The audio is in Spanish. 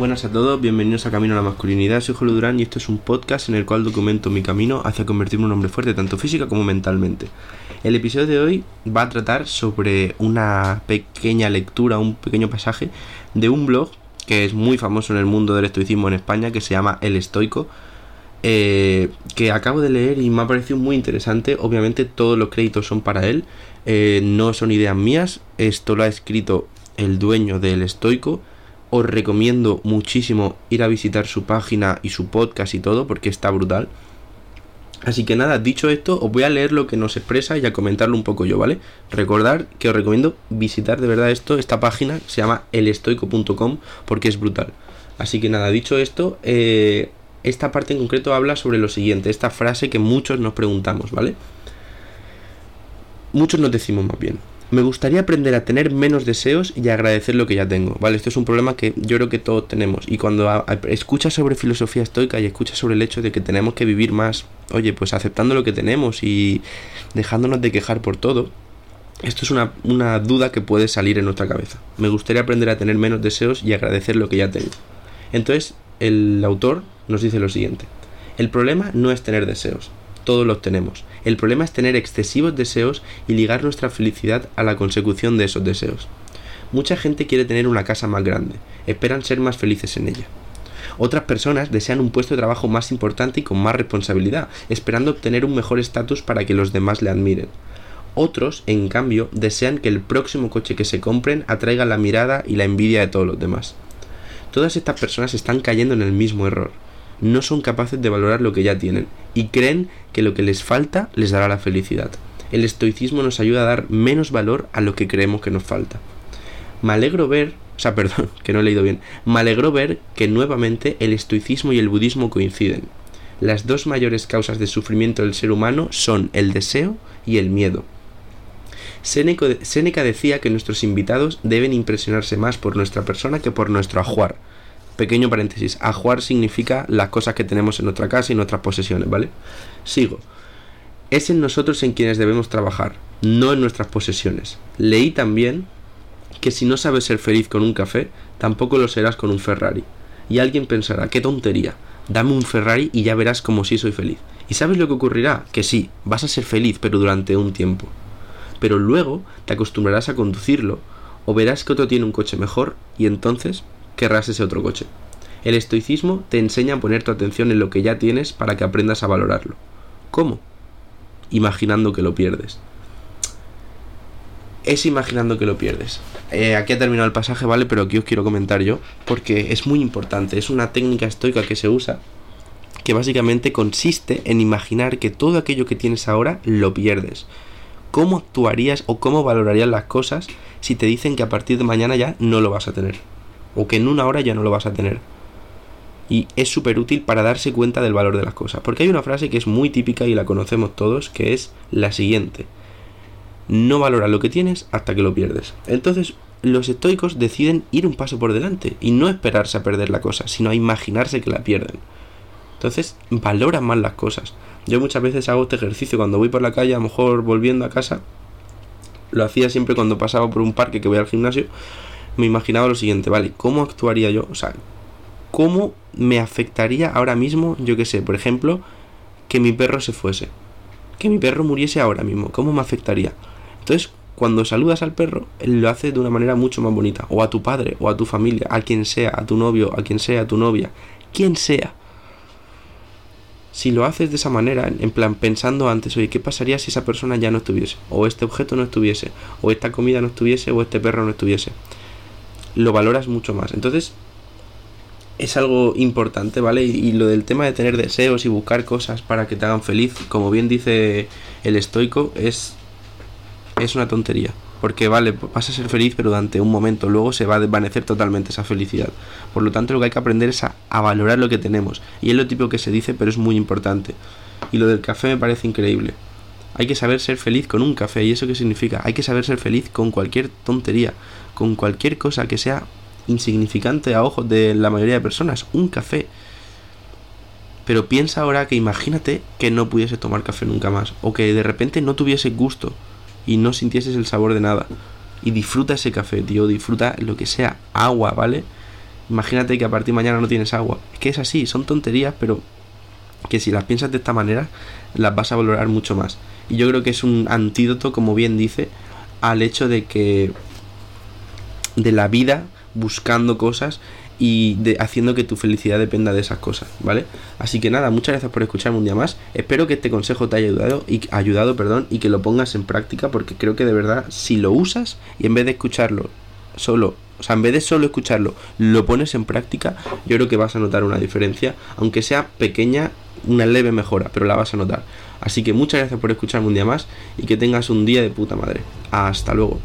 Buenas a todos, bienvenidos a Camino a la Masculinidad. Soy Julio Durán y esto es un podcast en el cual documento mi camino hacia convertirme en un hombre fuerte, tanto física como mentalmente. El episodio de hoy va a tratar sobre una pequeña lectura, un pequeño pasaje de un blog que es muy famoso en el mundo del estoicismo en España, que se llama El Estoico, eh, que acabo de leer y me ha parecido muy interesante. Obviamente todos los créditos son para él, eh, no son ideas mías, esto lo ha escrito el dueño del Estoico os recomiendo muchísimo ir a visitar su página y su podcast y todo porque está brutal. Así que nada, dicho esto, os voy a leer lo que nos expresa y a comentarlo un poco yo, ¿vale? Recordar que os recomiendo visitar de verdad esto, esta página se llama elestoico.com porque es brutal. Así que nada, dicho esto, eh, esta parte en concreto habla sobre lo siguiente, esta frase que muchos nos preguntamos, ¿vale? Muchos nos decimos más bien, me gustaría aprender a tener menos deseos y agradecer lo que ya tengo, ¿vale? Esto es un problema que yo creo que todos tenemos. Y cuando escuchas sobre filosofía estoica y escuchas sobre el hecho de que tenemos que vivir más, oye, pues aceptando lo que tenemos y dejándonos de quejar por todo, esto es una, una duda que puede salir en nuestra cabeza. Me gustaría aprender a tener menos deseos y agradecer lo que ya tengo. Entonces, el autor nos dice lo siguiente. El problema no es tener deseos, todos los tenemos. El problema es tener excesivos deseos y ligar nuestra felicidad a la consecución de esos deseos. Mucha gente quiere tener una casa más grande, esperan ser más felices en ella. Otras personas desean un puesto de trabajo más importante y con más responsabilidad, esperando obtener un mejor estatus para que los demás le admiren. Otros, en cambio, desean que el próximo coche que se compren atraiga la mirada y la envidia de todos los demás. Todas estas personas están cayendo en el mismo error no son capaces de valorar lo que ya tienen y creen que lo que les falta les dará la felicidad. El estoicismo nos ayuda a dar menos valor a lo que creemos que nos falta. Me alegro ver, o sea, perdón, que no he leído bien, me alegro ver que nuevamente el estoicismo y el budismo coinciden. Las dos mayores causas de sufrimiento del ser humano son el deseo y el miedo. Séneca decía que nuestros invitados deben impresionarse más por nuestra persona que por nuestro ajuar Pequeño paréntesis. Ajuar significa las cosas que tenemos en nuestra casa y nuestras posesiones, ¿vale? Sigo. Es en nosotros en quienes debemos trabajar, no en nuestras posesiones. Leí también que si no sabes ser feliz con un café, tampoco lo serás con un Ferrari. Y alguien pensará, qué tontería, dame un Ferrari y ya verás como si soy feliz. ¿Y sabes lo que ocurrirá? Que sí, vas a ser feliz, pero durante un tiempo. Pero luego te acostumbrarás a conducirlo, o verás que otro tiene un coche mejor, y entonces querrás ese otro coche. El estoicismo te enseña a poner tu atención en lo que ya tienes para que aprendas a valorarlo. ¿Cómo? Imaginando que lo pierdes. Es imaginando que lo pierdes. Eh, aquí ha terminado el pasaje, ¿vale? Pero aquí os quiero comentar yo, porque es muy importante. Es una técnica estoica que se usa, que básicamente consiste en imaginar que todo aquello que tienes ahora lo pierdes. ¿Cómo actuarías o cómo valorarías las cosas si te dicen que a partir de mañana ya no lo vas a tener? O que en una hora ya no lo vas a tener. Y es súper útil para darse cuenta del valor de las cosas. Porque hay una frase que es muy típica y la conocemos todos, que es la siguiente. No valora lo que tienes hasta que lo pierdes. Entonces, los estoicos deciden ir un paso por delante y no esperarse a perder la cosa, sino a imaginarse que la pierden. Entonces, valoran más las cosas. Yo muchas veces hago este ejercicio cuando voy por la calle, a lo mejor volviendo a casa. Lo hacía siempre cuando pasaba por un parque que voy al gimnasio me imaginaba lo siguiente, ¿vale? ¿Cómo actuaría yo? O sea, ¿cómo me afectaría ahora mismo, yo qué sé, por ejemplo, que mi perro se fuese? Que mi perro muriese ahora mismo, ¿cómo me afectaría? Entonces, cuando saludas al perro, él lo hace de una manera mucho más bonita. O a tu padre, o a tu familia, a quien sea, a tu novio, a quien sea, a tu novia, quien sea. Si lo haces de esa manera, en plan pensando antes, oye, ¿qué pasaría si esa persona ya no estuviese? O este objeto no estuviese, o esta comida no estuviese, o este perro no estuviese lo valoras mucho más. Entonces, es algo importante, ¿vale? Y, lo del tema de tener deseos y buscar cosas para que te hagan feliz, como bien dice el estoico, es, es una tontería. Porque, vale, vas a ser feliz, pero durante un momento, luego se va a desvanecer totalmente esa felicidad. Por lo tanto, lo que hay que aprender es a, a valorar lo que tenemos. Y es lo típico que se dice, pero es muy importante. Y lo del café me parece increíble. Hay que saber ser feliz con un café. ¿Y eso qué significa? Hay que saber ser feliz con cualquier tontería con cualquier cosa que sea insignificante a ojos de la mayoría de personas, un café. Pero piensa ahora que imagínate que no pudiese tomar café nunca más, o que de repente no tuviese gusto y no sintieses el sabor de nada. Y disfruta ese café, tío, disfruta lo que sea, agua, ¿vale? Imagínate que a partir de mañana no tienes agua. Es que es así, son tonterías, pero que si las piensas de esta manera, las vas a valorar mucho más. Y yo creo que es un antídoto, como bien dice, al hecho de que de la vida buscando cosas y de, haciendo que tu felicidad dependa de esas cosas, ¿vale? Así que nada, muchas gracias por escucharme un día más. Espero que este consejo te haya ayudado y ayudado, perdón, y que lo pongas en práctica porque creo que de verdad si lo usas y en vez de escucharlo solo, o sea, en vez de solo escucharlo, lo pones en práctica, yo creo que vas a notar una diferencia, aunque sea pequeña, una leve mejora, pero la vas a notar. Así que muchas gracias por escucharme un día más y que tengas un día de puta madre. Hasta luego.